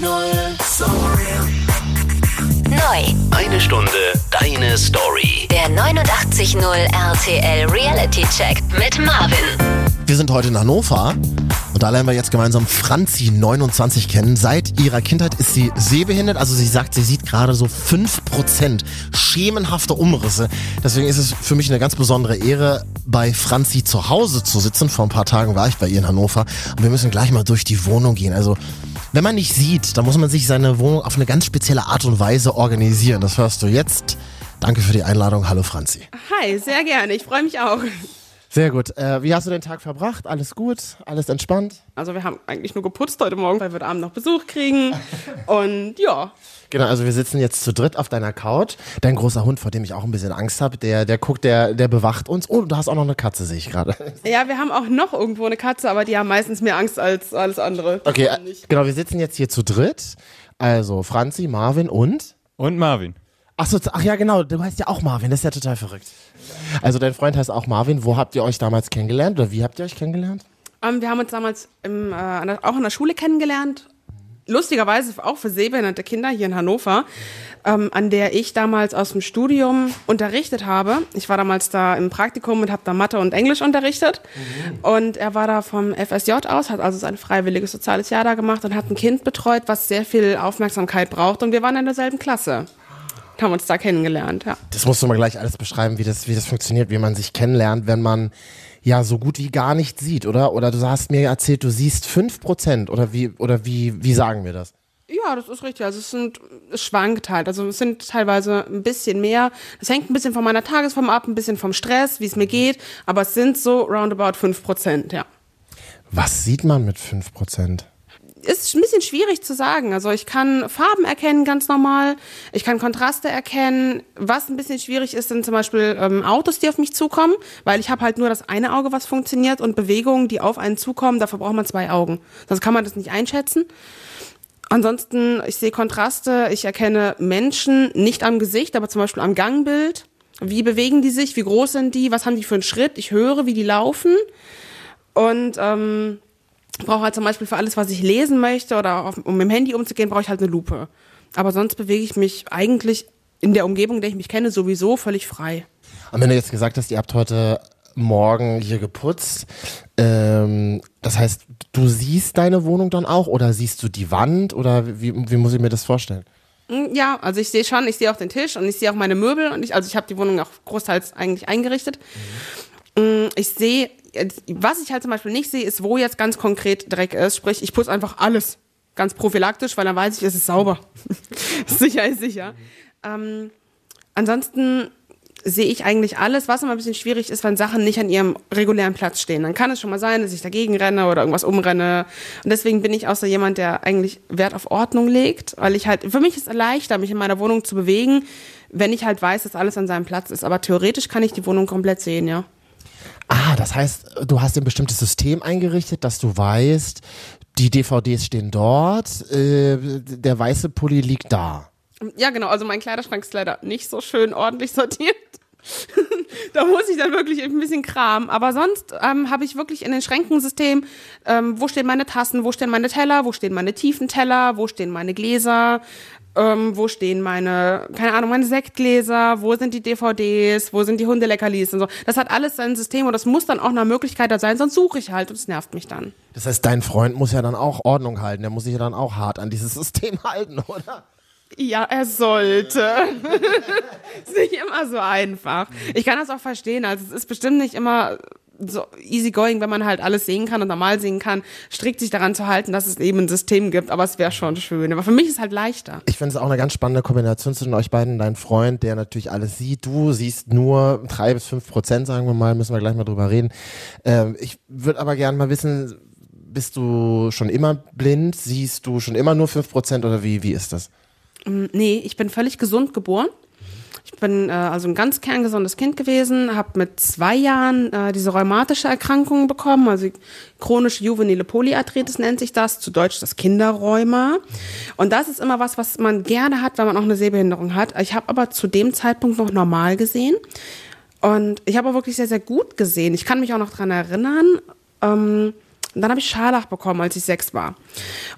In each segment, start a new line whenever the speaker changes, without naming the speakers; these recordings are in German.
Neu.
Eine Stunde deine Story.
Der 89.0 RTL Reality Check mit Marvin.
Wir sind heute in Hannover und da lernen wir jetzt gemeinsam Franzi 29 kennen. Seit ihrer Kindheit ist sie sehbehindert, also sie sagt, sie sieht gerade so 5% schemenhafte Umrisse. Deswegen ist es für mich eine ganz besondere Ehre, bei Franzi zu Hause zu sitzen. Vor ein paar Tagen war ich bei ihr in Hannover und wir müssen gleich mal durch die Wohnung gehen. Also wenn man nicht sieht, dann muss man sich seine Wohnung auf eine ganz spezielle Art und Weise organisieren. Das hörst du jetzt. Danke für die Einladung. Hallo Franzi.
Hi, sehr gerne. Ich freue mich auch.
Sehr gut. Äh, wie hast du den Tag verbracht? Alles gut? Alles entspannt?
Also wir haben eigentlich nur geputzt heute Morgen, weil wir heute Abend noch Besuch kriegen. Und ja.
Genau, also wir sitzen jetzt zu dritt auf deiner Couch. Dein großer Hund, vor dem ich auch ein bisschen Angst habe, der, der guckt, der, der bewacht uns. Oh, du hast auch noch eine Katze, sehe ich gerade.
Ja, wir haben auch noch irgendwo eine Katze, aber die haben meistens mehr Angst als alles andere.
Okay, genau, wir sitzen jetzt hier zu dritt. Also Franzi, Marvin und?
Und Marvin.
Ach so, ach ja, genau, du heißt ja auch Marvin, das ist ja total verrückt. Also dein Freund heißt auch Marvin. Wo habt ihr euch damals kennengelernt oder wie habt ihr euch kennengelernt?
Ähm, wir haben uns damals im, äh, der, auch in der Schule kennengelernt. Lustigerweise auch für sehbehinderte Kinder hier in Hannover, ähm, an der ich damals aus dem Studium unterrichtet habe. Ich war damals da im Praktikum und habe da Mathe und Englisch unterrichtet. Und er war da vom FSJ aus, hat also sein freiwilliges soziales Jahr da gemacht und hat ein Kind betreut, was sehr viel Aufmerksamkeit braucht. Und wir waren in derselben Klasse. Haben uns da kennengelernt, ja.
Das musst du mal gleich alles beschreiben, wie das, wie das funktioniert, wie man sich kennenlernt, wenn man ja so gut wie gar nicht sieht, oder? Oder du hast mir erzählt, du siehst 5% oder wie, oder wie, wie sagen wir das?
Ja, das ist richtig. Also es sind es schwankt halt. Also es sind teilweise ein bisschen mehr. Das hängt ein bisschen von meiner Tagesform ab, ein bisschen vom Stress, wie es mir geht. Aber es sind so roundabout 5 Prozent, ja.
Was sieht man mit 5%?
Ist ein bisschen schwierig zu sagen. Also ich kann Farben erkennen, ganz normal. Ich kann Kontraste erkennen. Was ein bisschen schwierig ist, sind zum Beispiel ähm, Autos, die auf mich zukommen, weil ich habe halt nur das eine Auge, was funktioniert und Bewegungen, die auf einen zukommen. Dafür braucht man zwei Augen. Sonst kann man das nicht einschätzen. Ansonsten, ich sehe Kontraste, ich erkenne Menschen nicht am Gesicht, aber zum Beispiel am Gangbild. Wie bewegen die sich? Wie groß sind die? Was haben die für einen Schritt? Ich höre, wie die laufen. Und ähm, brauche halt zum Beispiel für alles, was ich lesen möchte oder auf, um mit dem Handy umzugehen, brauche ich halt eine Lupe. Aber sonst bewege ich mich eigentlich in der Umgebung, in der ich mich kenne, sowieso völlig frei.
Und wenn du jetzt gesagt hast, ihr habt heute Morgen hier geputzt, ähm, das heißt, du siehst deine Wohnung dann auch oder siehst du die Wand oder wie, wie muss ich mir das vorstellen?
Mm, Ja, also ich sehe schon, ich sehe auch den Tisch und ich sehe auch meine Möbel und ich, also ich habe die Wohnung auch großteils eigentlich eingerichtet. Mm, Ich sehe, was ich halt zum Beispiel nicht sehe, ist, wo jetzt ganz konkret Dreck ist. Sprich, ich putze einfach alles ganz prophylaktisch, weil dann weiß ich, es ist sauber. sicher ist sicher. Ähm, ansonsten sehe ich eigentlich alles, was immer ein bisschen schwierig ist, wenn Sachen nicht an ihrem regulären Platz stehen. Dann kann es schon mal sein, dass ich dagegen renne oder irgendwas umrenne. Und deswegen bin ich auch so jemand, der eigentlich Wert auf Ordnung legt, weil ich halt, für mich ist es leichter, mich in meiner Wohnung zu bewegen, wenn ich halt weiß, dass alles an seinem Platz ist. Aber theoretisch kann ich die Wohnung komplett sehen, ja.
Ah, das heißt, du hast ein bestimmtes System eingerichtet, dass du weißt, die DVDs stehen dort, äh, der weiße Pulli liegt da.
Ja, genau. Also mein Kleiderschrank ist leider nicht so schön ordentlich sortiert. da muss ich dann wirklich ein bisschen Kram. Aber sonst ähm, habe ich wirklich in den Schränken ein System, ähm, wo stehen meine Tassen, wo stehen meine Teller, wo stehen meine tiefen Teller, wo stehen meine Gläser, ähm, wo stehen meine, keine Ahnung, meine Sektgläser, wo sind die DVDs, wo sind die Hundeleckerlis und so. Das hat alles sein System und das muss dann auch eine Möglichkeit da sein, sonst suche ich halt und es nervt mich dann.
Das heißt, dein Freund muss ja dann auch Ordnung halten, der muss sich ja dann auch hart an dieses System halten, oder?
Ja, er sollte. ist nicht immer so einfach. Ich kann das auch verstehen. Also es ist bestimmt nicht immer so easy going, wenn man halt alles sehen kann und normal sehen kann, strikt sich daran zu halten, dass es eben ein System gibt. Aber es wäre schon schön. Aber für mich ist es halt leichter.
Ich finde es auch eine ganz spannende Kombination zwischen euch beiden. Dein Freund, der natürlich alles sieht. Du siehst nur drei bis fünf Prozent, sagen wir mal. Müssen wir gleich mal drüber reden. Ähm, ich würde aber gerne mal wissen, bist du schon immer blind? Siehst du schon immer nur fünf Prozent oder wie, wie ist das?
Ähm, Nee, ich bin völlig gesund geboren. Ich bin äh, also ein ganz kerngesundes Kind gewesen, habe mit zwei Jahren äh, diese rheumatische Erkrankung bekommen, also chronische juvenile Polyarthritis nennt sich das, zu Deutsch das Kinderrheuma. Und das ist immer was, was man gerne hat, wenn man auch eine Sehbehinderung hat. Ich habe aber zu dem Zeitpunkt noch normal gesehen und ich habe auch wirklich sehr, sehr gut gesehen. Ich kann mich auch noch dran erinnern, ähm, Und dann habe ich Scharlach bekommen, als ich sechs war.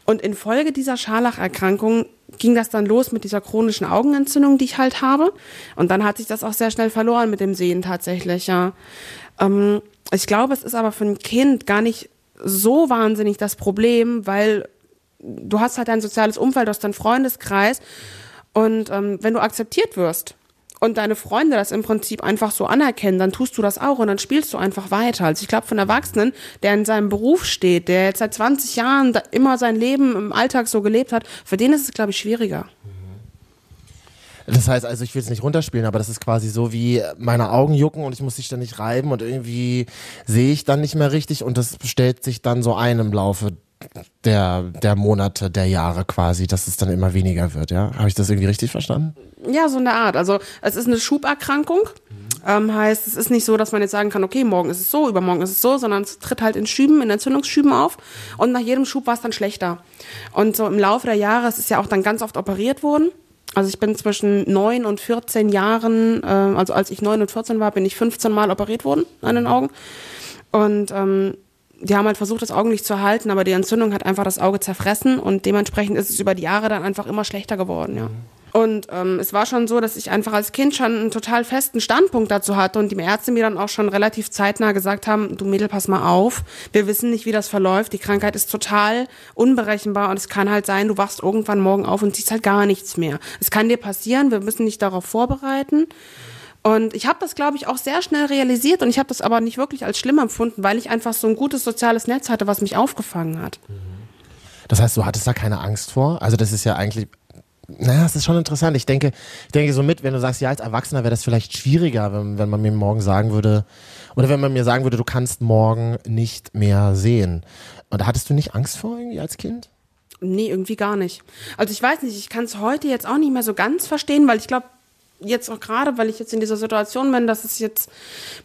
Und infolge dieser Scharlacherkrankung ging das dann los mit dieser chronischen Augenentzündung, die ich halt habe. Und dann hat sich das auch sehr schnell verloren mit dem Sehen tatsächlich, ja. Ähm, ich glaube, es ist aber für ein Kind gar nicht so wahnsinnig das Problem, weil du hast halt dein soziales Umfeld, du hast deinen Freundeskreis und ähm, wenn du akzeptiert wirst und deine Freunde das im Prinzip einfach so anerkennen, dann tust du das auch und dann spielst du einfach weiter. Also ich glaube, von Erwachsenen, der in seinem Beruf steht, der jetzt seit 20 Jahren immer sein Leben im Alltag so gelebt hat, für den ist es, glaube ich, schwieriger.
Das heißt also, ich will es nicht runterspielen, aber das ist quasi so wie meine Augen jucken und ich muss sie ständig reiben und irgendwie sehe ich dann nicht mehr richtig und das stellt sich dann so ein im Laufe der, der Monate, der Jahre quasi, dass es dann immer weniger wird, ja? Habe ich das irgendwie richtig verstanden?
Ja, so in der Art. Also es ist eine Schuberkrankung. Ähm, heißt, es ist nicht so, dass man jetzt sagen kann, okay, morgen ist es so, übermorgen ist es so, sondern es tritt halt in Schüben, in Entzündungsschüben auf und nach jedem Schub war es dann schlechter. Und so im Laufe der Jahre, es ist ja auch dann ganz oft operiert worden. Also ich bin zwischen neun und 14 Jahren, äh, also als ich neun und 14 war, bin ich 15 Mal operiert worden an den Augen. Und ähm, die haben halt versucht, das Augenlicht zu halten, aber die Entzündung hat einfach das Auge zerfressen und dementsprechend ist es über die Jahre dann einfach immer schlechter geworden, ja. Und ähm, es war schon so, dass ich einfach als Kind schon einen total festen Standpunkt dazu hatte und die Ärzte mir dann auch schon relativ zeitnah gesagt haben, du Mädel, pass mal auf, wir wissen nicht, wie das verläuft, die Krankheit ist total unberechenbar und es kann halt sein, du wachst irgendwann morgen auf und siehst halt gar nichts mehr. Es kann dir passieren, wir müssen dich darauf vorbereiten. Und ich habe das, glaube ich, auch sehr schnell realisiert und ich habe das aber nicht wirklich als schlimm empfunden, weil ich einfach so ein gutes soziales Netz hatte, was mich aufgefangen hat.
Das heißt, du hattest da keine Angst vor? Also das ist ja eigentlich naja, es ist schon interessant. Ich denke, ich denke so mit, wenn du sagst, ja, als Erwachsener wäre das vielleicht schwieriger, wenn, wenn man mir morgen sagen würde, oder wenn man mir sagen würde, du kannst morgen nicht mehr sehen. Und da hattest du nicht Angst vor irgendwie als Kind?
Nee, irgendwie gar nicht. Also ich weiß nicht, ich kann es heute jetzt auch nicht mehr so ganz verstehen, weil ich glaube, jetzt auch gerade, weil ich jetzt in dieser Situation bin, dass es jetzt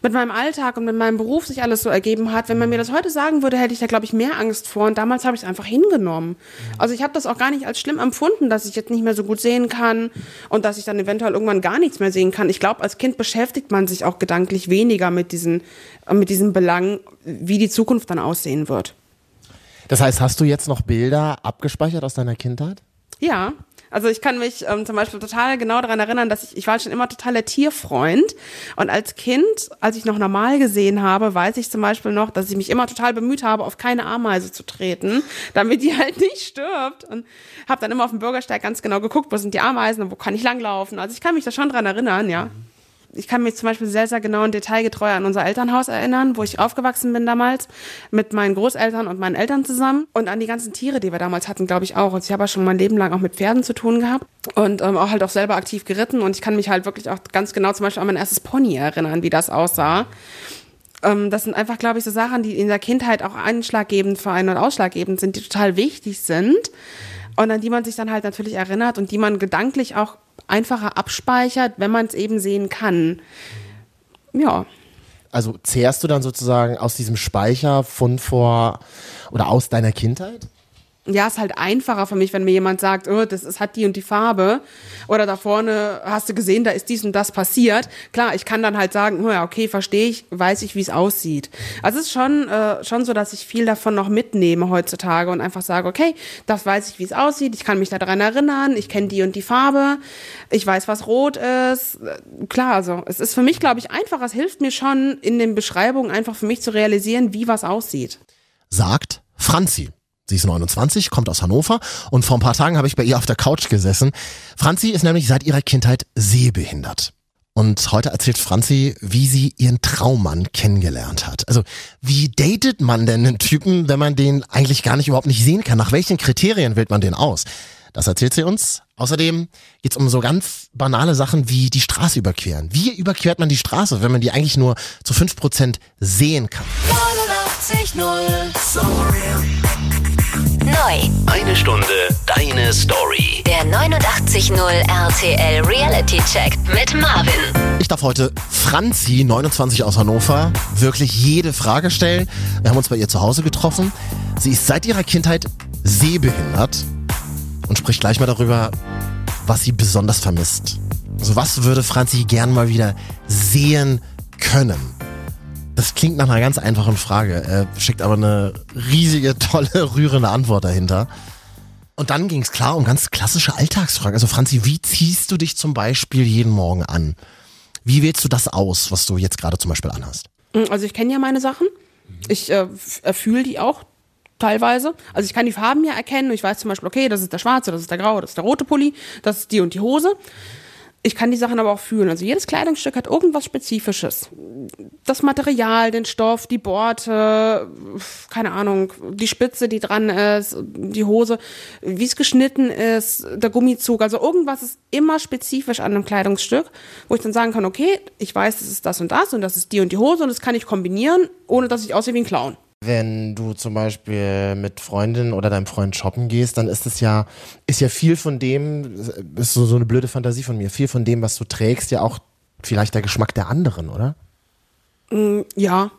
mit meinem Alltag und mit meinem Beruf sich alles so ergeben hat. Wenn man mir das heute sagen würde, hätte ich da, glaube ich, mehr Angst vor. Und damals habe ich es einfach hingenommen. Also ich habe das auch gar nicht als schlimm empfunden, dass ich jetzt nicht mehr so gut sehen kann und dass ich dann eventuell irgendwann gar nichts mehr sehen kann. Ich glaube, als Kind beschäftigt man sich auch gedanklich weniger mit diesen, mit diesen Belangen, wie die Zukunft dann aussehen wird.
Das heißt, hast du jetzt noch Bilder abgespeichert aus deiner Kindheit?
Ja, also ich kann mich ähm, zum Beispiel total genau daran erinnern, dass ich, ich war schon immer totaler Tierfreund. Und als Kind, als ich noch normal gesehen habe, weiß ich zum Beispiel noch, dass ich mich immer total bemüht habe, auf keine Ameise zu treten, damit die halt nicht stirbt. Und habe dann immer auf dem Bürgersteig ganz genau geguckt, wo sind die Ameisen und wo kann ich langlaufen. Also ich kann mich da schon dran erinnern, ja ich kann mich zum Beispiel sehr, sehr genau und detailgetreu an unser Elternhaus erinnern, wo ich aufgewachsen bin damals, mit meinen Großeltern und meinen Eltern zusammen. Und an die ganzen Tiere, die wir damals hatten, glaube ich auch. Also ich habe ja schon mein Leben lang auch mit Pferden zu tun gehabt und ähm, auch halt auch selber aktiv geritten. Und ich kann mich halt wirklich auch ganz genau zum Beispiel an mein erstes Pony erinnern, wie das aussah. Ähm, das sind einfach, glaube ich, so Sachen, die in der Kindheit auch einschlaggebend für einen und ausschlaggebend sind, die total wichtig sind und an die man sich dann halt natürlich erinnert und die man gedanklich auch einfacher abspeichert, wenn man es eben sehen kann. Ja.
Also zehrst du dann sozusagen aus diesem Speicher von vor oder aus deiner Kindheit?
Ja, ist halt einfacher für mich, wenn mir jemand sagt, oh, das ist, hat die und die Farbe. Oder da vorne hast du gesehen, da ist dies und das passiert. Klar, ich kann dann halt sagen, oh ja, okay, verstehe ich, weiß ich, wie es aussieht. Also es ist schon, äh, schon so, dass ich viel davon noch mitnehme heutzutage und einfach sage, okay, das weiß ich, wie es aussieht, ich kann mich daran erinnern, ich kenne die und die Farbe, ich weiß, was rot ist. Klar, also es ist für mich, glaube ich, einfach, es hilft mir schon in den Beschreibungen einfach für mich zu realisieren, wie was aussieht.
Sagt Franzi. Sie ist 29, kommt aus Hannover und vor ein paar Tagen habe ich bei ihr auf der Couch gesessen. Franzi ist nämlich seit ihrer Kindheit sehbehindert. Und heute erzählt Franzi, wie sie ihren Traummann kennengelernt hat. Also, wie datet man denn einen Typen, wenn man den eigentlich gar nicht überhaupt nicht sehen kann? Nach welchen Kriterien wählt man den aus? Das erzählt sie uns. Außerdem geht's um so ganz banale Sachen wie die Straße überqueren. Wie überquert man die Straße, wenn man die eigentlich nur zu fünf Prozent sehen kann?
89.0 Neu.
Eine Stunde deine Story.
Der 89.0 RTL Reality Check mit Marvin.
Ich darf heute Franzi, 29 aus Hannover, wirklich jede Frage stellen. Wir haben uns bei ihr zu Hause getroffen. Sie ist seit ihrer Kindheit sehbehindert und spricht gleich mal darüber, was sie besonders vermisst. Also was würde Franzi gern mal wieder sehen können? Das klingt nach einer ganz einfachen Frage, äh, steckt aber eine riesige, tolle, rührende Antwort dahinter. Und dann ging es klar um ganz klassische Alltagsfragen. Also Franzi, wie ziehst du dich zum Beispiel jeden Morgen an? Wie wählst du das aus, was du jetzt gerade zum Beispiel anhast?
Also ich kenne ja meine Sachen. Ich äh, fühle die auch teilweise. Also ich kann die Farben ja erkennen. Ich weiß zum Beispiel, okay, das ist der schwarze, das ist der graue, das ist der rote Pulli, das ist die und die Hose. Ich kann die Sachen aber auch fühlen. Also jedes Kleidungsstück hat irgendwas Spezifisches. Das Material, den Stoff, die Borte, keine Ahnung, die Spitze, die dran ist, die Hose, wie es geschnitten ist, der Gummizug. Also irgendwas ist immer spezifisch an einem Kleidungsstück, wo ich dann sagen kann, okay, ich weiß, das ist das und das und das ist die und die Hose und das kann ich kombinieren, ohne dass ich aussehe wie ein Clown.
Wenn du zum Beispiel mit Freundin oder deinem Freund shoppen gehst, dann ist es ja, ist ja viel von dem, ist so, so eine blöde Fantasie von mir, viel von dem, was du trägst, ja auch vielleicht der Geschmack der anderen, oder?
Ja,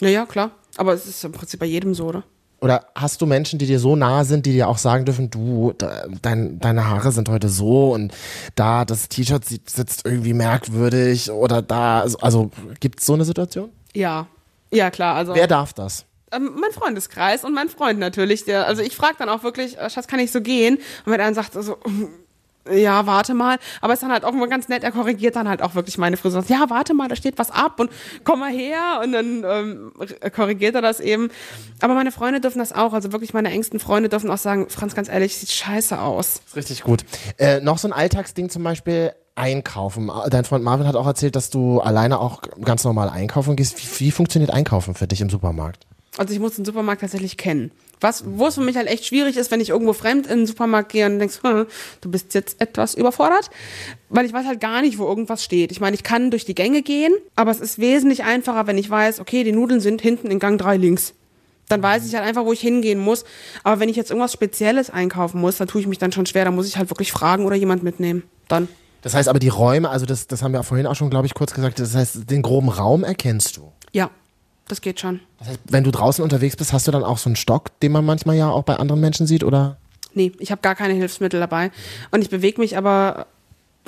naja, klar. Aber es ist im Prinzip bei jedem so, oder?
Oder hast du Menschen, die dir so nahe sind, die dir auch sagen dürfen, du, dein, deine Haare sind heute so und da das T-Shirt sitzt irgendwie merkwürdig oder da, also, also gibt es so eine Situation?
Ja. Ja, klar. Also
Wer darf das?
Ähm, mein Freundeskreis und mein Freund natürlich. Der, also ich frage dann auch wirklich, äh, Schatz, kann ich so gehen? Und wenn dann sagt, also, ja, warte mal. Aber ist dann halt auch immer ganz nett, er korrigiert dann halt auch wirklich meine Frisur. Ja, warte mal, da steht was ab und komm mal her. Und dann ähm, korrigiert er das eben. Aber meine Freunde dürfen das auch. Also wirklich meine engsten Freunde dürfen auch sagen, Franz, ganz ehrlich, sieht scheiße aus.
ist richtig gut. Äh, noch so ein Alltagsding zum Beispiel, einkaufen. Dein Freund Marvin hat auch erzählt, dass du alleine auch ganz normal einkaufen gehst. Wie, wie funktioniert Einkaufen für dich im Supermarkt?
Also ich muss den Supermarkt tatsächlich kennen. Was, wo es für mich halt echt schwierig ist, wenn ich irgendwo fremd in den Supermarkt gehe und denkst, hm, du bist jetzt etwas überfordert, weil ich weiß halt gar nicht, wo irgendwas steht. Ich meine, ich kann durch die Gänge gehen, aber es ist wesentlich einfacher, wenn ich weiß, okay, die Nudeln sind hinten in Gang 3 links. Dann weiß ich halt einfach, wo ich hingehen muss. Aber wenn ich jetzt irgendwas Spezielles einkaufen muss, dann tue ich mich dann schon schwer. Da muss ich halt wirklich fragen oder jemand mitnehmen. Dann.
Das heißt aber die Räume, also das, das haben wir vorhin auch schon, glaube ich, kurz gesagt, das heißt, den groben Raum erkennst du.
Ja, das geht schon.
Das heißt, wenn du draußen unterwegs bist, hast du dann auch so einen Stock, den man manchmal ja auch bei anderen Menschen sieht, oder?
Nee, ich habe gar keine Hilfsmittel dabei. Und ich bewege mich aber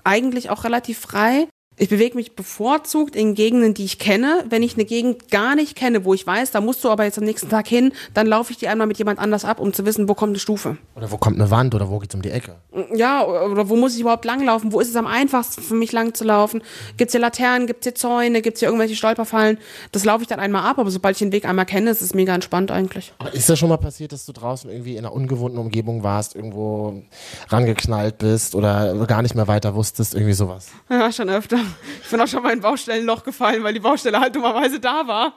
eigentlich auch relativ frei. Ich bewege mich bevorzugt in Gegenden, die ich kenne. Wenn ich eine Gegend gar nicht kenne, wo ich weiß, da musst du aber jetzt am nächsten Tag hin, dann laufe ich die einmal mit jemand anders ab, um zu wissen, wo kommt eine Stufe.
Oder wo kommt eine Wand oder wo geht's um die Ecke?
Ja, oder wo muss ich überhaupt langlaufen? Wo ist es am einfachsten für mich lang zu laufen? Gibt's hier Laternen, gibt's hier Zäune, gibt's hier irgendwelche Stolperfallen? Das laufe ich dann einmal ab, aber sobald ich den Weg einmal kenne, ist es mega entspannt eigentlich.
Aber ist das schon mal passiert, dass du draußen irgendwie in einer ungewohnten Umgebung warst, irgendwo rangeknallt bist oder gar nicht mehr weiter wusstest, irgendwie sowas?
Ja, schon öfter. Ich bin auch schon mal in Baustellenloch gefallen, weil die Baustelle halt dummerweise da war.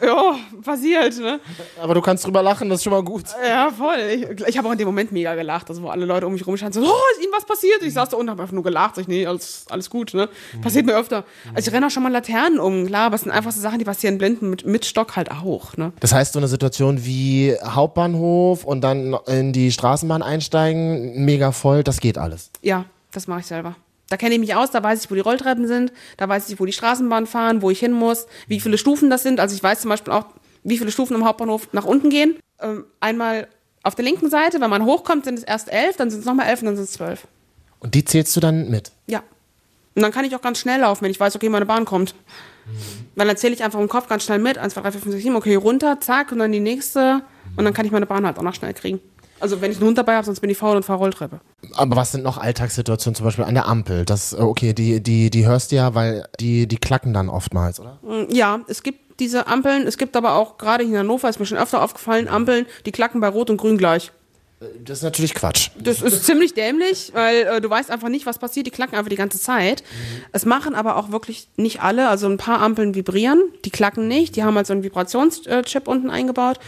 Ja, passiert, ne?
Aber du kannst drüber lachen, das ist schon mal gut.
Ja, voll. Ich, ich habe auch in dem Moment mega gelacht, also wo alle Leute um mich rumstanden, so, oh, ist ihnen was passiert? Ich saß da unten, habe einfach nur gelacht. Sag ich, nee, alles, alles gut, ne? Passiert mir öfter. Also ich renne auch schon mal Laternen um, klar, aber es sind einfach so Sachen, die passieren blinden mit, mit Stock halt auch, ne?
Das heißt, so eine Situation wie Hauptbahnhof und dann in die Straßenbahn einsteigen, mega voll, das geht alles.
Ja, das mache ich selber. Da kenne ich mich aus, da weiß ich, wo die Rolltreppen sind, da weiß ich, wo die Straßenbahnen fahren, wo ich hin muss, wie viele Stufen das sind. Also ich weiß zum Beispiel auch, wie viele Stufen im Hauptbahnhof nach unten gehen. Ähm, einmal auf der linken Seite, wenn man hochkommt, sind es erst elf, dann sind es nochmal elf und dann sind es zwölf.
Und die zählst du dann mit.
Ja. Und dann kann ich auch ganz schnell laufen, wenn ich weiß, okay, meine Bahn kommt. Weil dann zähle ich einfach im Kopf ganz schnell mit. 1, 2, 3, 4, 5, 6, 7, okay, runter, zack, und dann die nächste. Und dann kann ich meine Bahn halt auch noch schnell kriegen. Also wenn ich einen Hund dabei habe, sonst bin ich faul und fahre Rolltreppe.
Aber was sind noch Alltagssituationen, zum Beispiel an der Ampel? Das, äh, okay, die, die, die hörst du ja, weil die, die klacken dann oftmals, oder?
Ja, es gibt diese Ampeln, es gibt aber auch, gerade hier in Hannover, ist mir schon öfter aufgefallen, Ampeln, die klacken bei Rot und Grün gleich.
Das ist natürlich Quatsch.
Das ist ziemlich dämlich, weil äh, du weißt einfach nicht, was passiert. Die klacken einfach die ganze Zeit. Es machen aber auch wirklich nicht alle. Also ein paar Ampeln vibrieren, die klacken nicht. Die haben halt so einen Vibrationschip unten eingebaut.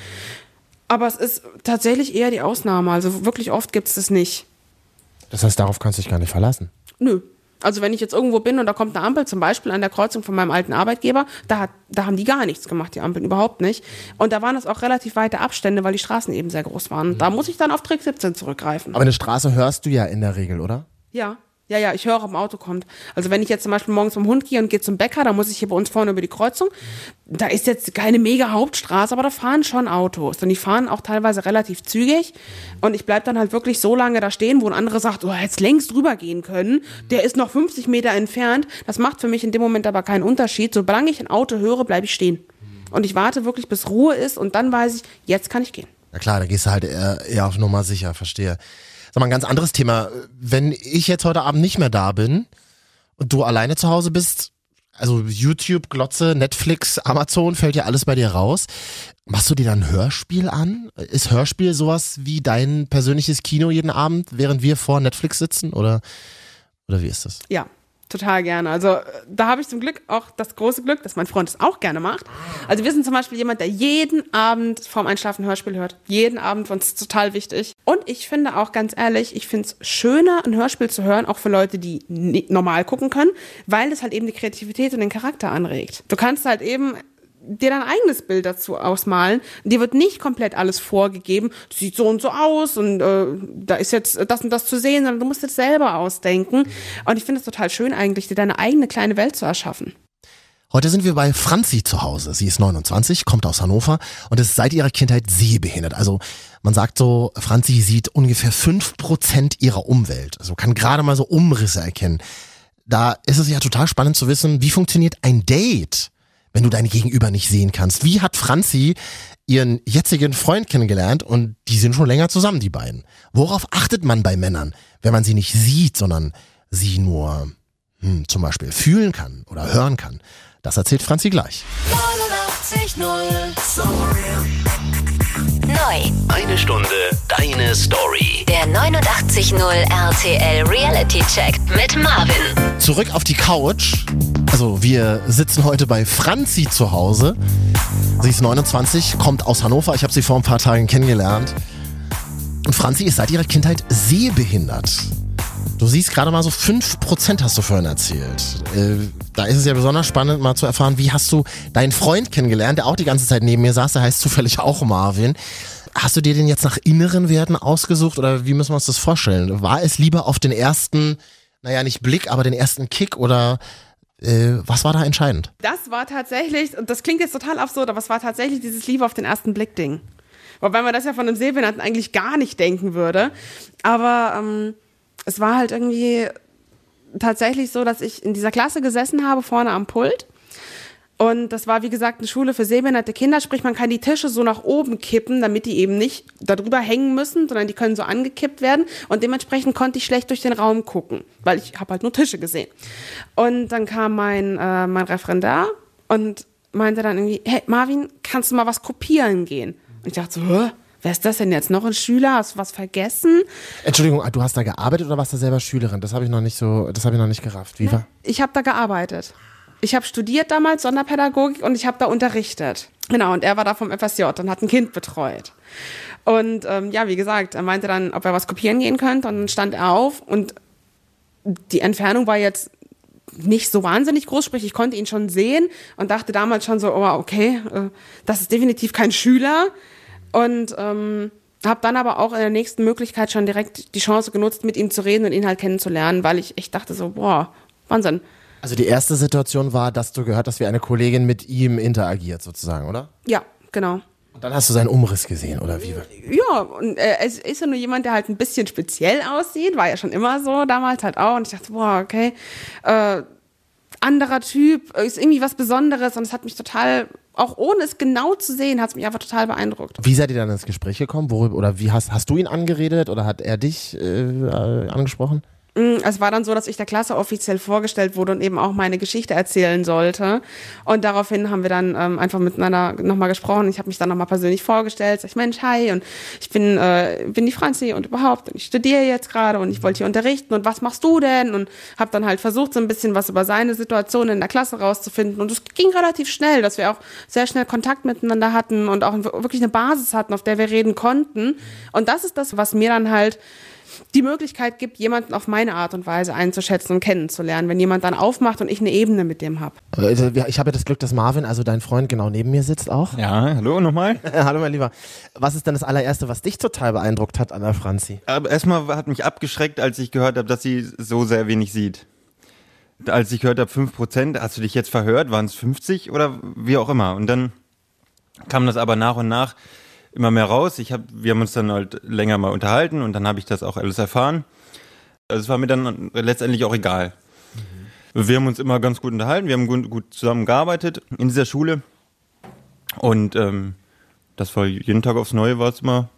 Aber es ist tatsächlich eher die Ausnahme. Also wirklich oft gibt es das nicht.
Das heißt, darauf kannst du dich gar nicht verlassen.
Nö. Also wenn ich jetzt irgendwo bin und da kommt eine Ampel, zum Beispiel an der Kreuzung von meinem alten Arbeitgeber, da, hat, da haben die gar nichts gemacht, die Ampeln überhaupt nicht. Und da waren es auch relativ weite Abstände, weil die Straßen eben sehr groß waren. Da muss ich dann auf Trick 17 zurückgreifen.
Aber eine Straße hörst du ja in der Regel, oder?
Ja. Ja, ja, ich höre, ob ein Auto kommt. Also wenn ich jetzt zum Beispiel morgens vom Hund gehe und gehe zum Bäcker, dann muss ich hier bei uns vorne über die Kreuzung. Da ist jetzt keine mega Hauptstraße, aber da fahren schon Autos. Und die fahren auch teilweise relativ zügig. Und ich bleib dann halt wirklich so lange da stehen, wo ein anderer sagt, oh, jetzt längst drüber gehen können. Der ist noch 50 Meter entfernt. Das macht für mich in dem Moment aber keinen Unterschied. Solange ich ein Auto höre, bleibe ich stehen. und ich warte wirklich, bis Ruhe ist und dann weiß ich, jetzt kann ich gehen.
Na klar, da gehst du halt eher, eher auf Nummer sicher, verstehe. Sag mal, ein ganz anderes Thema. Wenn ich jetzt heute Abend nicht mehr da bin und du alleine zu Hause bist, also YouTube, Glotze, Netflix, Amazon, fällt ja alles bei dir raus. Machst du dir dann ein Hörspiel an? Ist Hörspiel sowas wie dein persönliches Kino jeden Abend, während wir vor Netflix sitzen? Oder, oder wie ist das?
Ja, total gerne. Also äh, da habe ich zum Glück auch das große Glück, dass mein Freund es auch gerne macht. Also wir sind zum Beispiel jemand, der jeden Abend vorm Einschlafen Hörspiel hört. Jeden Abend, für uns ist total wichtig. Und ich finde auch ganz ehrlich, ich finde es schöner, ein Hörspiel zu hören, auch für Leute, die normal gucken können, weil es halt eben die Kreativität und den Charakter anregt. Du kannst halt eben dir dein eigenes Bild dazu ausmalen. Dir wird nicht komplett alles vorgegeben. Sieht so und so aus und äh, da ist jetzt das und das zu sehen, sondern du musst es selber ausdenken. Und ich finde es total schön eigentlich, dir deine eigene kleine Welt zu erschaffen.
Heute sind wir bei Franzi zu Hause. Sie ist 29, kommt aus Hannover und ist seit ihrer Kindheit sehbehindert. Also man sagt so, Franzi sieht ungefähr fünf Prozent ihrer Umwelt. Also kann gerade mal so Umrisse erkennen. Da ist es ja total spannend zu wissen, wie funktioniert ein Date? Wenn du deine Gegenüber nicht sehen kannst. Wie hat Franzi ihren jetzigen Freund kennengelernt und die sind schon länger zusammen, die beiden. Worauf achtet man bei Männern, wenn man sie nicht sieht, sondern sie nur hm, zum Beispiel fühlen kann oder hören kann? Das erzählt Franzi gleich.
89.0 Neu.
Eine Stunde deine Story.
Der 89.0 RTL Reality Check mit Marvin.
Zurück auf die Couch. Also wir sitzen heute bei Franzi zu Hause. Sie ist 29, kommt aus Hannover. Ich habe sie vor ein paar Tagen kennengelernt. Und Franzi ist seit ihrer Kindheit sehbehindert. Du siehst gerade mal so 5% hast du vorhin erzählt. Äh, da ist es ja besonders spannend mal zu erfahren, wie hast du deinen Freund kennengelernt, der auch die ganze Zeit neben mir saß, der heißt zufällig auch Marvin. Hast du dir den jetzt nach inneren Werten ausgesucht oder wie müssen wir uns das vorstellen? War es lieber auf den ersten, naja, nicht Blick, aber den ersten Kick oder äh, was war da entscheidend?
Das war tatsächlich, und das klingt jetzt total absurd, aber es war tatsächlich dieses Liebe auf den ersten Blick-Ding. Wobei man das ja von einem Sehbehinderten eigentlich gar nicht denken würde. Aber ähm, es war halt irgendwie tatsächlich so, dass ich in dieser Klasse gesessen habe, vorne am Pult. Und das war, wie gesagt, eine Schule für sehbehinderte Kinder, sprich, man kann die Tische so nach oben kippen, damit die eben nicht darüber hängen müssen, sondern die können so angekippt werden. Und dementsprechend konnte ich schlecht durch den Raum gucken, weil ich habe halt nur Tische gesehen. Und dann kam mein, äh, mein Referendar und meinte dann irgendwie, hey Marvin, kannst du mal was kopieren gehen? Und ich dachte so, Hä? Wer ist das denn jetzt? Noch ein Schüler? Hast du was vergessen?
Entschuldigung, du hast da gearbeitet oder warst du selber Schülerin? Das habe ich noch nicht so, das habe ich noch nicht gerafft. Wie war?
Ich habe da gearbeitet. Ich habe studiert damals Sonderpädagogik und ich habe da unterrichtet. Genau, und er war da vom FSJ und hat ein Kind betreut. Und ähm, ja, wie gesagt, er meinte dann, ob er was kopieren gehen könnte und dann stand er auf und die Entfernung war jetzt nicht so wahnsinnig groß, sprich ich konnte ihn schon sehen und dachte damals schon so, oh, okay, äh, das ist definitiv kein Schüler und ähm, habe dann aber auch in der nächsten Möglichkeit schon direkt die Chance genutzt, mit ihm zu reden und ihn halt kennenzulernen, weil ich echt dachte so, boah, Wahnsinn.
Also die erste Situation war, dass du gehört hast, wie eine Kollegin mit ihm interagiert sozusagen, oder?
Ja, genau.
Und dann hast du seinen Umriss gesehen, oder wie?
Ja, und äh, es ist ja nur jemand, der halt ein bisschen speziell aussieht, war ja schon immer so, damals halt auch. Und ich dachte, boah, okay, äh, anderer Typ, ist irgendwie was Besonderes und es hat mich total auch ohne es genau zu sehen, hat es mich einfach total beeindruckt.
Wie seid ihr dann ins Gespräch gekommen? Worüber, oder wie hast, hast du ihn angeredet oder hat er dich äh, angesprochen?
Mm, es war dann so, dass ich der Klasse offiziell vorgestellt wurde und eben auch meine Geschichte erzählen sollte. Und daraufhin haben wir dann ähm, einfach miteinander nochmal gesprochen. Ich habe mich dann nochmal persönlich vorgestellt. Sag ich, Mensch, hi, und ich bin, äh, bin die Franzi und überhaupt, und ich studiere jetzt gerade und ich wollte hier unterrichten und was machst du denn? Und habe dann halt versucht, so ein bisschen was über seine Situation in der Klasse rauszufinden. Und es ging relativ schnell, dass wir auch sehr schnell Kontakt miteinander hatten und auch wirklich eine Basis hatten, auf der wir reden konnten. Und das ist das, was mir dann halt die Möglichkeit gibt, jemanden auf meine Art und Weise einzuschätzen und kennenzulernen, wenn jemand dann aufmacht und ich eine Ebene mit dem habe.
Also, ich habe ja das Glück, dass Marvin, also dein Freund, genau neben mir sitzt auch.
Ja, hallo nochmal.
hallo mein Lieber. Was ist denn das allererste, was dich total beeindruckt hat an der Franzi?
Aber erstmal hat mich abgeschreckt, als ich gehört habe, dass sie so sehr wenig sieht. Als ich gehört habe, 5%, hast du dich jetzt verhört? Waren es 50 oder wie auch immer? Und dann kam das aber nach und nach immer mehr raus. Ich hab, wir haben uns dann halt länger mal unterhalten und dann habe ich das auch alles erfahren. Also es war mir dann letztendlich auch egal. Mhm. Wir haben uns immer ganz gut unterhalten, wir haben gut, gut zusammengearbeitet in dieser Schule. Und ähm, das war jeden Tag aufs Neue war es immer,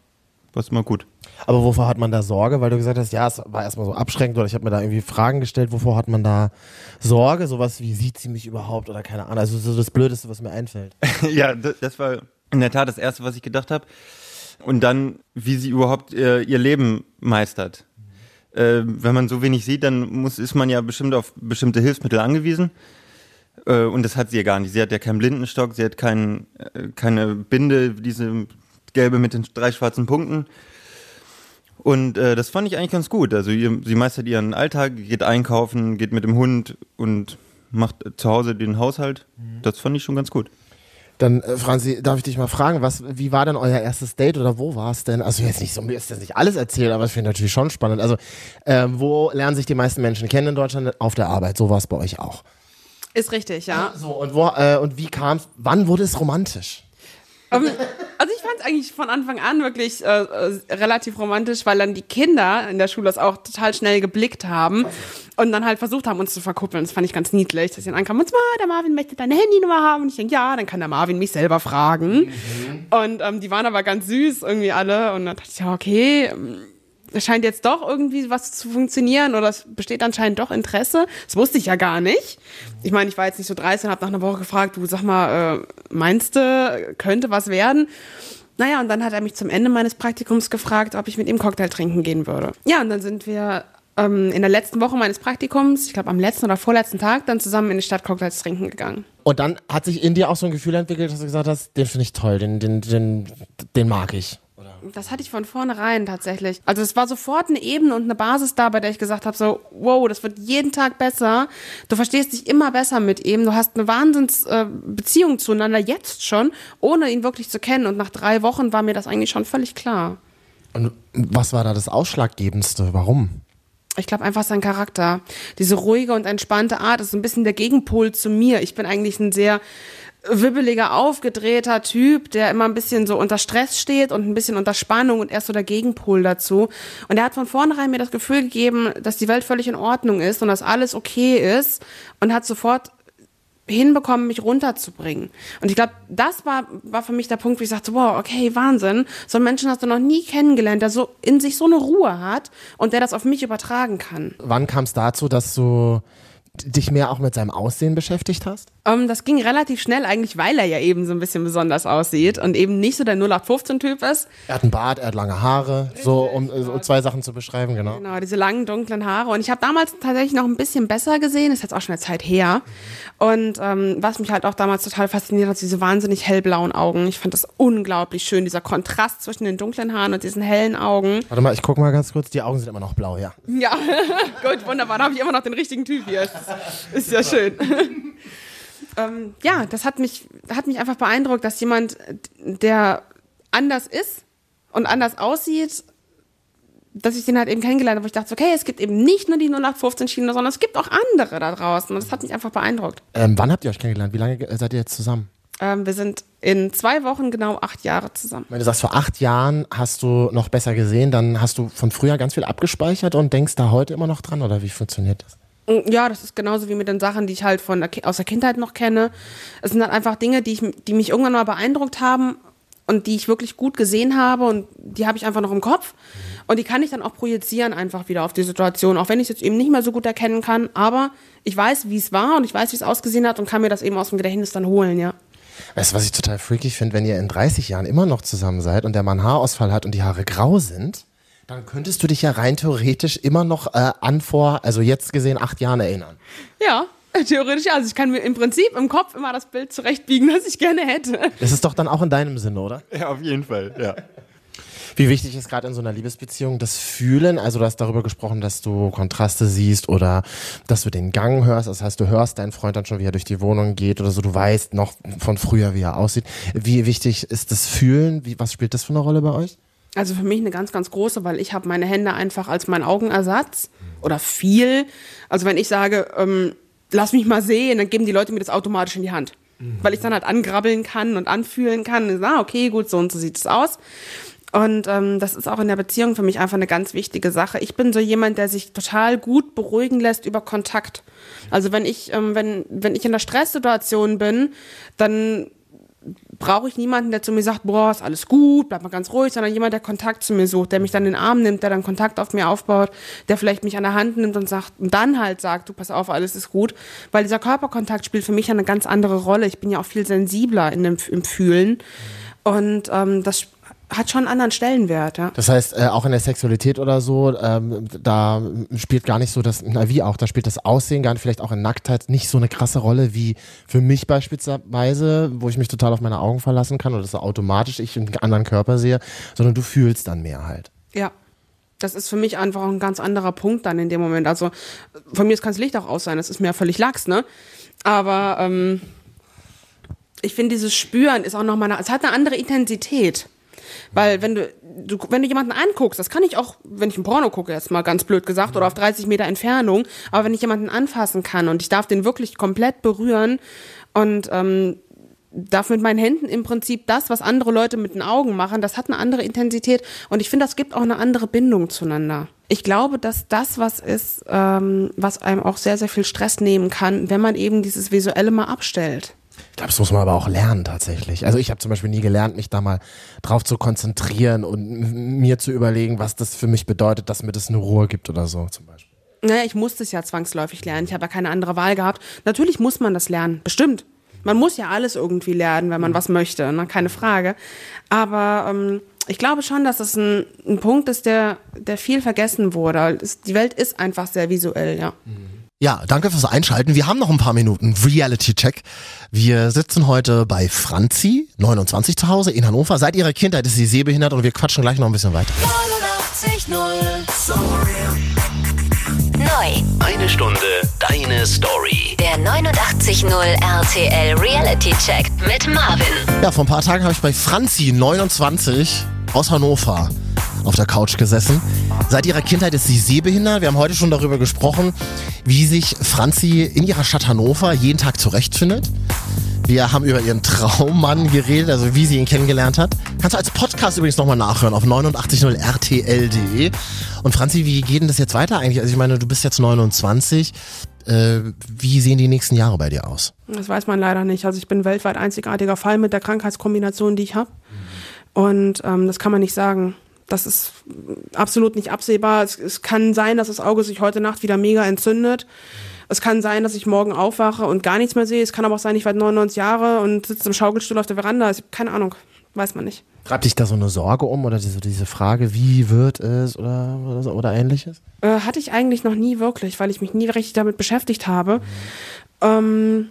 immer gut.
Aber wovor hat man da Sorge? Weil du gesagt hast, ja, es war erstmal so abschreckend oder ich habe mir da irgendwie Fragen gestellt, wovor hat man da Sorge? Sowas wie, sieht sie mich überhaupt oder keine Ahnung. Also so das Blödeste, was mir einfällt.
ja, das, das war in der Tat das Erste, was ich gedacht habe. Und dann, wie sie überhaupt äh, ihr Leben meistert. Äh, wenn man so wenig sieht, dann muss, ist man ja bestimmt auf bestimmte Hilfsmittel angewiesen. Äh, und das hat sie ja gar nicht. Sie hat ja keinen Blindenstock, sie hat kein, äh, keine Binde, diese gelbe mit den drei schwarzen Punkten. Und äh, das fand ich eigentlich ganz gut. Also ihr, sie meistert ihren Alltag, geht einkaufen, geht mit dem Hund und macht zu Hause den Haushalt. Das fand ich schon ganz gut.
Dann, äh, Franzi, darf ich dich mal fragen, was, wie war denn euer erstes Date oder wo war es denn? Also jetzt nicht so, mir ist das nicht alles erzählt, aber ich finde natürlich schon spannend. Also, ähm, wo lernen sich die meisten Menschen kennen in Deutschland? Auf der Arbeit. So war es bei euch auch.
Ist richtig, ja.
So, und wo, äh, und wie kam es, wann wurde es romantisch?
Also ich fand es eigentlich von Anfang an wirklich äh, äh, relativ romantisch, weil dann die Kinder in der Schule das auch total schnell geblickt haben und dann halt versucht haben, uns zu verkuppeln. Das fand ich ganz niedlich, dass sie dann ankamen, und zwar, der Marvin möchte deine Handynummer haben. Und ich denke, ja, dann kann der Marvin mich selber fragen. Und ähm, die waren aber ganz süß irgendwie alle. Und dann dachte ich, ja, okay, ähm, scheint jetzt doch irgendwie was zu funktionieren oder es besteht anscheinend doch Interesse. Das wusste ich ja gar nicht. Ich meine, ich war jetzt nicht so dreist und habe nach einer Woche gefragt, du sag mal, äh, meinst du, könnte was werden? Naja, und dann hat er mich zum Ende meines Praktikums gefragt, ob ich mit ihm Cocktail trinken gehen würde. Ja, und dann sind wir ähm, in der letzten Woche meines Praktikums, ich glaube am letzten oder vorletzten Tag, dann zusammen in die Stadt Cocktails trinken gegangen.
Und dann hat sich in dir auch so ein Gefühl entwickelt, dass du gesagt hast, den finde ich toll, den, den, den, den mag ich.
Das hatte ich von vornherein tatsächlich. Also es war sofort eine Ebene und eine Basis da, bei der ich gesagt habe, so, wow, das wird jeden Tag besser. Du verstehst dich immer besser mit ihm. Du hast eine Wahnsinnsbeziehung äh, zueinander jetzt schon, ohne ihn wirklich zu kennen. Und nach drei Wochen war mir das eigentlich schon völlig klar.
Und was war da das Ausschlaggebendste? Warum?
Ich glaube einfach sein Charakter. Diese ruhige und entspannte Art ist ein bisschen der Gegenpol zu mir. Ich bin eigentlich ein sehr wibbeliger, aufgedrehter Typ, der immer ein bisschen so unter Stress steht und ein bisschen unter Spannung und erst so der Gegenpol dazu. Und er hat von vornherein mir das Gefühl gegeben, dass die Welt völlig in Ordnung ist und dass alles okay ist und hat sofort hinbekommen, mich runterzubringen. Und ich glaube, das war, war für mich der Punkt, wo ich sagte, wow, okay, Wahnsinn. So einen Menschen hast du noch nie kennengelernt, der so in sich so eine Ruhe hat und der das auf mich übertragen kann.
Wann kam es dazu, dass du dich mehr auch mit seinem Aussehen beschäftigt hast?
Um, das ging relativ schnell eigentlich, weil er ja eben so ein bisschen besonders aussieht und eben nicht so der 0815-Typ ist.
Er hat einen Bart, er hat lange Haare, so um so zwei Sachen zu beschreiben, genau.
Genau, diese langen, dunklen Haare. Und ich habe damals tatsächlich noch ein bisschen besser gesehen, ist jetzt auch schon eine Zeit her. Und ähm, was mich halt auch damals total fasziniert hat, diese wahnsinnig hellblauen Augen. Ich fand das unglaublich schön, dieser Kontrast zwischen den dunklen Haaren und diesen hellen Augen.
Warte mal, ich guck mal ganz kurz, die Augen sind immer noch blau, ja.
Ja, gut, wunderbar, da habe ich immer noch den richtigen Typ hier. Ist ja schön. ähm, ja, das hat mich, hat mich einfach beeindruckt, dass jemand, der anders ist und anders aussieht, dass ich den halt eben kennengelernt habe, wo ich dachte, okay, es gibt eben nicht nur die 0815-Schiene, sondern es gibt auch andere da draußen. Und das hat mich einfach beeindruckt.
Ähm, wann habt ihr euch kennengelernt? Wie lange seid ihr jetzt zusammen?
Ähm, wir sind in zwei Wochen genau acht Jahre zusammen.
Wenn du sagst, vor acht Jahren hast du noch besser gesehen, dann hast du von früher ganz viel abgespeichert und denkst da heute immer noch dran oder wie funktioniert das?
Ja, das ist genauso wie mit den Sachen, die ich halt von aus der Kindheit noch kenne. Es sind halt einfach Dinge, die, ich, die mich irgendwann mal beeindruckt haben und die ich wirklich gut gesehen habe und die habe ich einfach noch im Kopf. Und die kann ich dann auch projizieren einfach wieder auf die Situation, auch wenn ich es jetzt eben nicht mehr so gut erkennen kann. Aber ich weiß, wie es war und ich weiß, wie es ausgesehen hat und kann mir das eben aus dem Gedächtnis dann holen, ja.
Weißt du, was ich total freaky finde, wenn ihr in 30 Jahren immer noch zusammen seid und der Mann Haarausfall hat und die Haare grau sind, dann könntest du dich ja rein theoretisch immer noch äh, an vor, also jetzt gesehen, acht Jahren erinnern.
Ja, theoretisch ja. Also ich kann mir im Prinzip im Kopf immer das Bild zurechtbiegen, das ich gerne hätte.
Das ist doch dann auch in deinem Sinne, oder?
Ja, auf jeden Fall, ja.
Wie wichtig ist gerade in so einer Liebesbeziehung das Fühlen? Also du hast darüber gesprochen, dass du Kontraste siehst oder dass du den Gang hörst. Das heißt, du hörst deinen Freund dann schon, wie er durch die Wohnung geht oder so. Du weißt noch von früher, wie er aussieht. Wie wichtig ist das Fühlen? Wie, was spielt das für eine Rolle bei euch?
Also für mich eine ganz, ganz große, weil ich habe meine Hände einfach als mein Augenersatz oder viel. Also wenn ich sage, ähm, lass mich mal sehen, dann geben die Leute mir das automatisch in die Hand. Weil ich dann halt angrabbeln kann und anfühlen kann. Ah, okay, gut, so und so sieht es aus. Und ähm, das ist auch in der Beziehung für mich einfach eine ganz wichtige Sache. Ich bin so jemand, der sich total gut beruhigen lässt über Kontakt. Also wenn ich, ähm, wenn, wenn ich in einer Stresssituation bin, dann brauche ich niemanden, der zu mir sagt, boah, ist alles gut, bleib mal ganz ruhig, sondern jemand, der Kontakt zu mir sucht, der mich dann in den Arm nimmt, der dann Kontakt auf mir aufbaut, der vielleicht mich an der Hand nimmt und sagt, und dann halt sagt, du pass auf, alles ist gut. Weil dieser Körperkontakt spielt für mich eine ganz andere Rolle. Ich bin ja auch viel sensibler in dem, im Fühlen. Und ähm, das hat schon einen anderen Stellenwert, ja.
Das heißt, äh, auch in der Sexualität oder so, ähm, da spielt gar nicht so das, na wie auch, da spielt das Aussehen gar nicht, vielleicht auch in Nacktheit nicht so eine krasse Rolle wie für mich beispielsweise, wo ich mich total auf meine Augen verlassen kann oder das automatisch ich einen anderen Körper sehe, sondern du fühlst dann mehr halt.
Ja. Das ist für mich einfach ein ganz anderer Punkt dann in dem Moment. Also von mir kann das Licht auch aus sein, das ist mir völlig lax, ne? Aber ähm, ich finde, dieses Spüren ist auch nochmal, es hat eine andere Intensität. Weil wenn du, du, wenn du jemanden anguckst, das kann ich auch, wenn ich ein Porno gucke, jetzt mal ganz blöd gesagt, oder auf 30 Meter Entfernung, aber wenn ich jemanden anfassen kann und ich darf den wirklich komplett berühren und ähm, darf mit meinen Händen im Prinzip das, was andere Leute mit den Augen machen, das hat eine andere Intensität und ich finde, das gibt auch eine andere Bindung zueinander. Ich glaube, dass das was ist, ähm, was einem auch sehr, sehr viel Stress nehmen kann, wenn man eben dieses Visuelle mal abstellt.
Ich glaube, das muss man aber auch lernen tatsächlich. Also ich habe zum Beispiel nie gelernt, mich da mal drauf zu konzentrieren und mir zu überlegen, was das für mich bedeutet, dass mir das eine Ruhe gibt oder so zum Beispiel.
Naja, ich musste es ja zwangsläufig lernen. Ich habe ja keine andere Wahl gehabt. Natürlich muss man das lernen, bestimmt. Man muss ja alles irgendwie lernen, wenn man was möchte, ne? keine Frage. Aber ähm, ich glaube schon, dass es ein, ein Punkt ist, der, der viel vergessen wurde. Die Welt ist einfach sehr visuell, ja. Mhm.
Ja, danke fürs Einschalten. Wir haben noch ein paar Minuten Reality Check. Wir sitzen heute bei Franzi, 29 zu Hause in Hannover. Seit ihrer Kindheit ist sie sehbehindert und wir quatschen gleich noch ein bisschen weiter.
89.0 Neu.
Eine Stunde deine Story.
Der 89.0 RTL Reality Check mit Marvin.
Ja, vor ein paar Tagen habe ich bei Franzi, 29, aus Hannover auf der Couch gesessen. Seit ihrer Kindheit ist sie sehbehindert. Wir haben heute schon darüber gesprochen, wie sich Franzi in ihrer Stadt Hannover jeden Tag zurechtfindet. Wir haben über ihren Traummann geredet, also wie sie ihn kennengelernt hat. Kannst du als Podcast übrigens nochmal nachhören auf 89.0rtl.de. Und Franzi, wie geht denn das jetzt weiter eigentlich? Also ich meine, du bist jetzt 29. Äh, wie sehen die nächsten Jahre bei dir aus?
Das weiß man leider nicht. Also ich bin weltweit einzigartiger Fall mit der Krankheitskombination, die ich habe. Und ähm, das kann man nicht sagen. Das ist absolut nicht absehbar. Es, es, kann sein, dass das Auge sich heute Nacht wieder mega entzündet. Es kann sein, dass ich morgen aufwache und gar nichts mehr sehe. Es kann aber auch sein, ich werde 99 Jahre und sitze im Schaukelstuhl auf der Veranda. Ich, keine Ahnung. Weiß man nicht.
Treibt dich da so eine Sorge um oder diese, diese Frage, wie wird es oder, oder, oder ähnliches?
Äh, hatte ich eigentlich noch nie wirklich, weil ich mich nie richtig damit beschäftigt habe. Mhm. Ähm,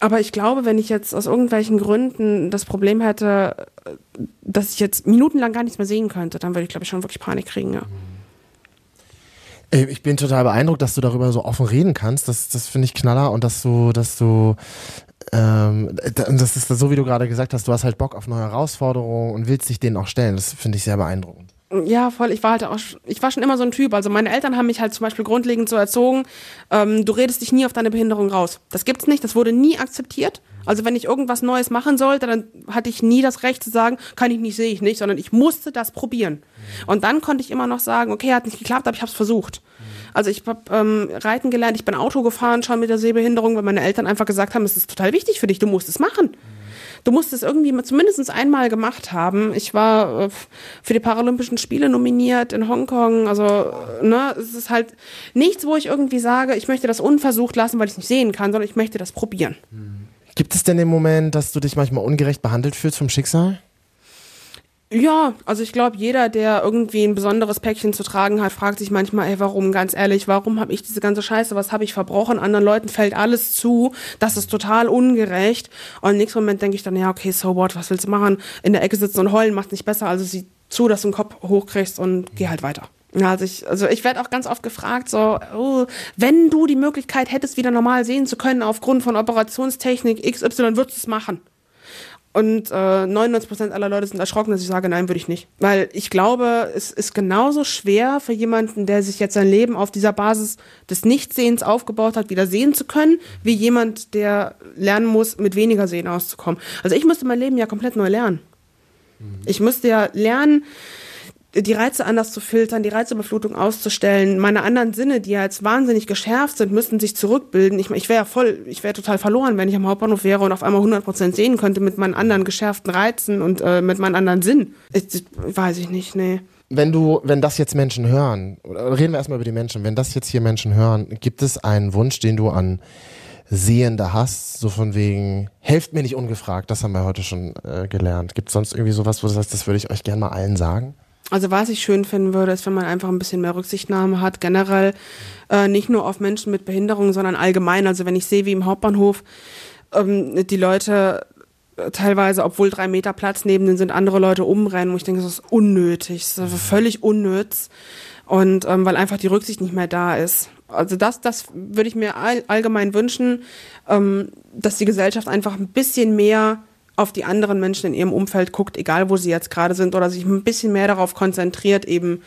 aber ich glaube, wenn ich jetzt aus irgendwelchen Gründen das Problem hätte, dass ich jetzt minutenlang gar nichts mehr sehen könnte, dann würde ich, glaube ich, schon wirklich Panik kriegen, ja.
Äh, ich bin total beeindruckt, dass du darüber so offen reden kannst. Das, das finde ich knaller und dass du, dass du, ähm, das ist so, wie du gerade gesagt hast, du hast halt Bock auf neue Herausforderungen und willst dich denen auch stellen. Das finde ich sehr beeindruckend.
Ja, voll. Ich war halt auch, ich war schon immer so ein Typ. Also meine Eltern haben mich halt zum Beispiel grundlegend so erzogen, ähm, du redest dich nie auf deine Behinderung raus. Das gibt's nicht, das wurde nie akzeptiert. Also wenn ich irgendwas Neues machen sollte, dann hatte ich nie das Recht zu sagen, kann ich nicht, sehe ich nicht, sondern ich musste das probieren. Und dann konnte ich immer noch sagen, okay, hat nicht geklappt, aber ich habe es versucht. Also ich habe ähm, Reiten gelernt, ich bin Auto gefahren schon mit der Sehbehinderung, weil meine Eltern einfach gesagt haben, es ist total wichtig für dich, du musst es machen du musst es irgendwie zumindest einmal gemacht haben. Ich war äh, für die Paralympischen Spiele nominiert in Hongkong. Also, ne, es ist halt nichts, wo ich irgendwie sage, ich möchte das unversucht lassen, weil ich es nicht sehen kann, sondern ich möchte das probieren.
Gibt es denn den Moment, dass du dich manchmal ungerecht behandelt fühlst vom Schicksal?
Ja, also ich glaube, jeder, der irgendwie ein besonderes Päckchen zu tragen hat, fragt sich manchmal, ey, warum, ganz ehrlich, warum habe ich diese ganze Scheiße, was habe ich verbrochen? Anderen Leuten fällt alles zu, das ist total ungerecht. Und im nächsten Moment denke ich dann, ja, okay, so what, was willst du machen? In der Ecke sitzen und heulen macht nicht besser, also sieh zu, dass du den Kopf hochkriegst und geh halt weiter. Also ich, also ich werde auch ganz oft gefragt, so, oh, wenn du die Möglichkeit hättest, wieder normal sehen zu können aufgrund von Operationstechnik XY, würdest du es machen? Und äh, 99% aller Leute sind erschrocken, dass ich sage, nein, würde ich nicht. Weil ich glaube, es ist genauso schwer für jemanden, der sich jetzt sein Leben auf dieser Basis des Nichtsehens aufgebaut hat, wieder sehen zu können, wie jemand, der lernen muss, mit weniger Sehen auszukommen. Also ich müsste mein Leben ja komplett neu lernen. Mhm. Ich müsste ja lernen, die Reize anders zu filtern, die Reizüberflutung auszustellen. Meine anderen Sinne, die ja jetzt wahnsinnig geschärft sind, müssten sich zurückbilden. Ich, ich wäre ja voll, ich wäre total verloren, wenn ich am Hauptbahnhof wäre und auf einmal 100% sehen könnte mit meinen anderen geschärften Reizen und äh, mit meinen anderen Sinnen. Ich, weiß ich nicht, nee.
Wenn du, wenn das jetzt Menschen hören, reden wir erstmal über die Menschen, wenn das jetzt hier Menschen hören, gibt es einen Wunsch, den du an Sehende hast, so von wegen, helft mir nicht ungefragt, das haben wir heute schon äh, gelernt. Gibt es sonst irgendwie sowas, wo du sagst, das würde ich euch gerne mal allen sagen?
Also was ich schön finden würde, ist, wenn man einfach ein bisschen mehr Rücksichtnahme hat, generell äh, nicht nur auf Menschen mit Behinderung, sondern allgemein. Also wenn ich sehe, wie im Hauptbahnhof ähm, die Leute äh, teilweise, obwohl drei Meter Platz neben denen sind, andere Leute umrennen, wo ich denke, das ist unnötig, das ist völlig unnütz. Und ähm, weil einfach die Rücksicht nicht mehr da ist. Also das, das würde ich mir all, allgemein wünschen, ähm, dass die Gesellschaft einfach ein bisschen mehr auf die anderen Menschen in ihrem Umfeld guckt, egal wo sie jetzt gerade sind, oder sich ein bisschen mehr darauf konzentriert, eben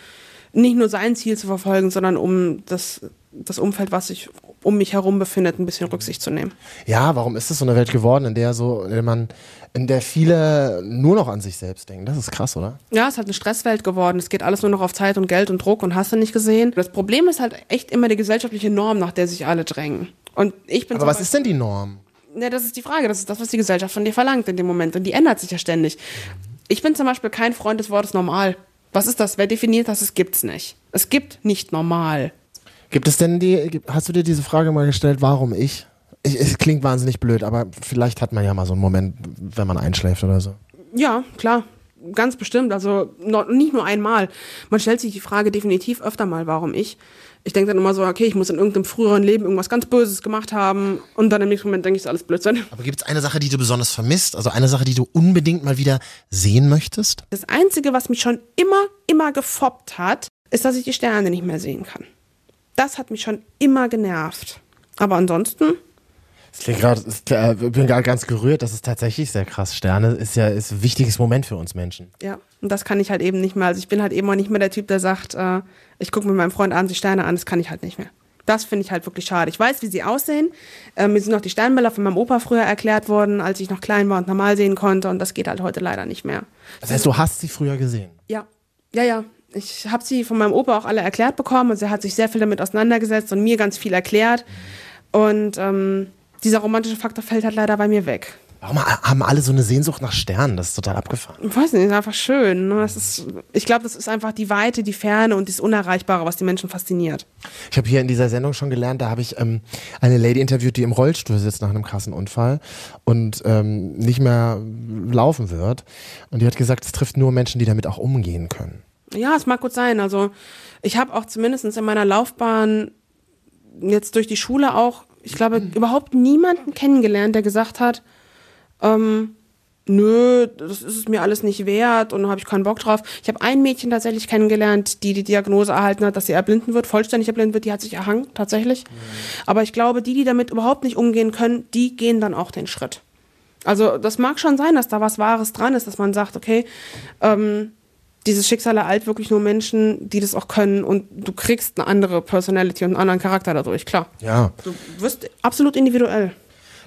nicht nur sein Ziel zu verfolgen, sondern um das, das Umfeld, was sich um mich herum befindet, ein bisschen Rücksicht zu nehmen.
Ja, warum ist es so eine Welt geworden, in der so, in der man, in der viele nur noch an sich selbst denken? Das ist krass, oder?
Ja, es ist halt eine Stresswelt geworden. Es geht alles nur noch auf Zeit und Geld und Druck und hast du nicht gesehen. Das Problem ist halt echt immer die gesellschaftliche Norm, nach der sich alle drängen. Und ich bin
Aber was ist denn die Norm?
Ja, das ist die Frage. Das ist das, was die Gesellschaft von dir verlangt in dem Moment. Und die ändert sich ja ständig. Ich bin zum Beispiel kein Freund des Wortes normal. Was ist das? Wer definiert das? Es gibt's nicht. Es gibt nicht normal.
Gibt es denn die, hast du dir diese Frage mal gestellt, warum ich? ich? Es klingt wahnsinnig blöd, aber vielleicht hat man ja mal so einen Moment, wenn man einschläft oder so.
Ja, klar. Ganz bestimmt. Also noch, nicht nur einmal. Man stellt sich die Frage definitiv öfter mal, warum ich. Ich denke dann immer so, okay, ich muss in irgendeinem früheren Leben irgendwas ganz Böses gemacht haben und dann im nächsten Moment denke ich, ist alles Blödsinn.
Aber gibt es eine Sache, die du besonders vermisst? Also eine Sache, die du unbedingt mal wieder sehen möchtest?
Das Einzige, was mich schon immer, immer gefoppt hat, ist, dass ich die Sterne nicht mehr sehen kann. Das hat mich schon immer genervt. Aber ansonsten
ich bin gerade ganz gerührt, das ist tatsächlich sehr krass. Sterne ist ja ist ein wichtiges Moment für uns Menschen.
Ja, und das kann ich halt eben nicht mehr. Also ich bin halt eben auch nicht mehr der Typ, der sagt, äh, ich gucke mit meinem Freund abends die Sterne an, das kann ich halt nicht mehr. Das finde ich halt wirklich schade. Ich weiß, wie sie aussehen. Äh, mir sind noch die Sternbilder von meinem Opa früher erklärt worden, als ich noch klein war und normal sehen konnte. Und das geht halt heute leider nicht mehr.
Das heißt, du hast sie früher gesehen?
Ja, ja, ja. Ich habe sie von meinem Opa auch alle erklärt bekommen. Also er hat sich sehr viel damit auseinandergesetzt und mir ganz viel erklärt. Und ähm, dieser romantische Faktor fällt halt leider bei mir weg.
Warum haben alle so eine Sehnsucht nach Sternen? Das ist total abgefahren.
Ich weiß nicht, ist einfach schön. Ne? Das ist, ich glaube, das ist einfach die Weite, die Ferne und das Unerreichbare, was die Menschen fasziniert.
Ich habe hier in dieser Sendung schon gelernt, da habe ich ähm, eine Lady interviewt, die im Rollstuhl sitzt nach einem krassen Unfall und ähm, nicht mehr laufen wird. Und die hat gesagt, es trifft nur Menschen, die damit auch umgehen können.
Ja, es mag gut sein. Also ich habe auch zumindest in meiner Laufbahn jetzt durch die Schule auch ich glaube, überhaupt niemanden kennengelernt, der gesagt hat, ähm, nö, das ist es mir alles nicht wert und da habe ich keinen Bock drauf. Ich habe ein Mädchen tatsächlich kennengelernt, die die Diagnose erhalten hat, dass sie erblinden wird, vollständig erblinden wird, die hat sich erhangen, tatsächlich. Mhm. Aber ich glaube, die, die damit überhaupt nicht umgehen können, die gehen dann auch den Schritt. Also das mag schon sein, dass da was Wahres dran ist, dass man sagt, okay, ähm, dieses Schicksal ereilt wirklich nur Menschen, die das auch können und du kriegst eine andere Personality und einen anderen Charakter dadurch, klar.
Ja.
Du wirst absolut individuell.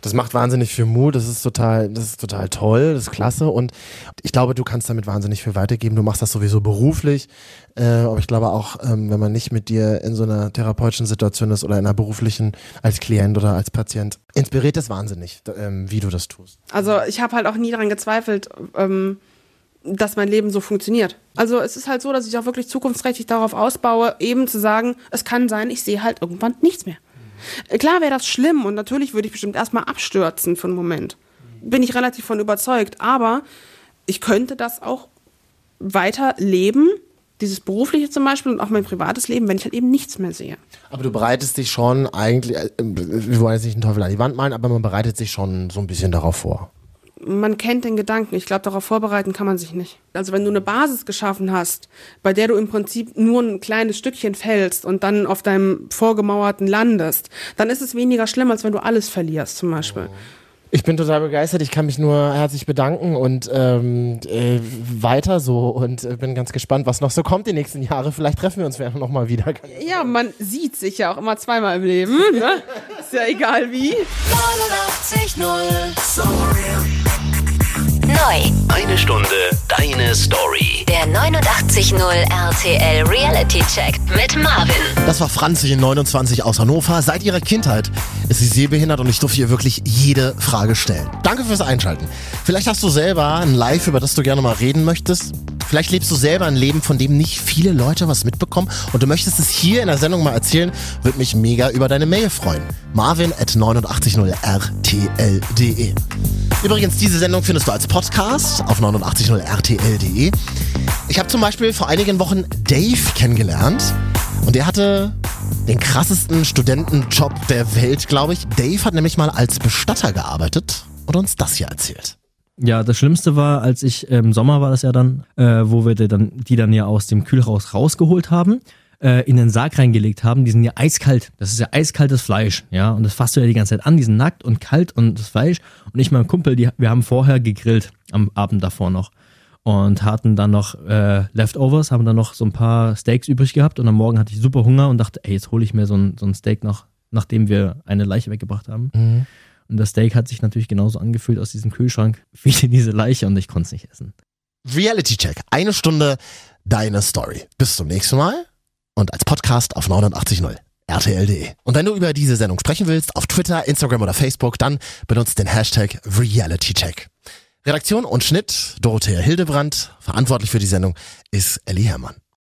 Das macht wahnsinnig viel Mut, das ist total, das ist total toll, das ist klasse und ich glaube, du kannst damit wahnsinnig viel weitergeben. Du machst das sowieso beruflich, äh, aber ich glaube auch, ähm, wenn man nicht mit dir in so einer therapeutischen Situation ist oder in einer beruflichen als Klient oder als Patient, inspiriert das wahnsinnig, ähm, wie du das tust.
Also ich habe halt auch nie daran gezweifelt, ähm, dass mein Leben so funktioniert. Also es ist halt so, dass ich auch wirklich zukunftsträchtig darauf ausbaue, eben zu sagen, es kann sein, ich sehe halt irgendwann nichts mehr. Mhm. Klar wäre das schlimm und natürlich würde ich bestimmt erstmal abstürzen für einen Moment. Bin ich relativ von überzeugt, aber ich könnte das auch weiter leben, dieses berufliche zum Beispiel und auch mein privates Leben, wenn ich halt eben nichts mehr sehe.
Aber du bereitest dich schon eigentlich, äh, wir wollen jetzt nicht einen Teufel an die Wand malen, aber man bereitet sich schon so ein bisschen darauf vor
man kennt den Gedanken. Ich glaube, darauf vorbereiten kann man sich nicht. Also wenn du eine Basis geschaffen hast, bei der du im Prinzip nur ein kleines Stückchen fällst und dann auf deinem vorgemauerten landest, dann ist es weniger schlimm, als wenn du alles verlierst zum Beispiel.
Ich bin total begeistert. Ich kann mich nur herzlich bedanken und ähm, äh, weiter so und äh, bin ganz gespannt, was noch so kommt die nächsten Jahre. Vielleicht treffen wir uns noch mal wieder.
Ja, man sieht sich ja auch immer zweimal im Leben. Ne? Ist ja egal wie. 89, 0. So real.
Neu.
Eine Stunde deine Story.
Der 89.0 RTL Reality Check mit Marvin.
Das war Franzi, 29 aus Hannover. Seit ihrer Kindheit ist sie sehbehindert und ich durfte ihr wirklich jede Frage stellen. Danke fürs Einschalten. Vielleicht hast du selber ein Live, über das du gerne mal reden möchtest. Vielleicht lebst du selber ein Leben, von dem nicht viele Leute was mitbekommen und du möchtest es hier in der Sendung mal erzählen, würde mich mega über deine Mail freuen. Marvin at 890rtl.de Übrigens, diese Sendung findest du als Podcast auf 890rtl.de. Ich habe zum Beispiel vor einigen Wochen Dave kennengelernt und der hatte den krassesten Studentenjob der Welt, glaube ich. Dave hat nämlich mal als Bestatter gearbeitet und uns das hier erzählt.
Ja, das Schlimmste war, als ich im Sommer war das ja dann, äh, wo wir die dann, die dann ja aus dem Kühlhaus rausgeholt haben, äh, in den Sarg reingelegt haben. Die sind ja eiskalt. Das ist ja eiskaltes Fleisch, ja. Und das fasst du ja die ganze Zeit an. Die sind nackt und kalt und das Fleisch. Und ich, mein Kumpel, die, wir haben vorher gegrillt am Abend davor noch und hatten dann noch äh, Leftovers, haben dann noch so ein paar Steaks übrig gehabt und am Morgen hatte ich super Hunger und dachte, ey, jetzt hole ich mir so ein, so ein Steak noch, nachdem wir eine Leiche weggebracht haben. Und das Steak hat sich natürlich genauso angefühlt aus diesem Kühlschrank wie diese Leiche und ich konnte es nicht essen.
Reality Check. Eine Stunde deine Story. Bis zum nächsten Mal und als Podcast auf 89.0 rtl.de. Und wenn du über diese Sendung sprechen willst, auf Twitter, Instagram oder Facebook, dann benutzt den Hashtag RealityCheck. Redaktion und Schnitt Dorothea Hildebrand. Verantwortlich für die Sendung ist Ellie Herrmann.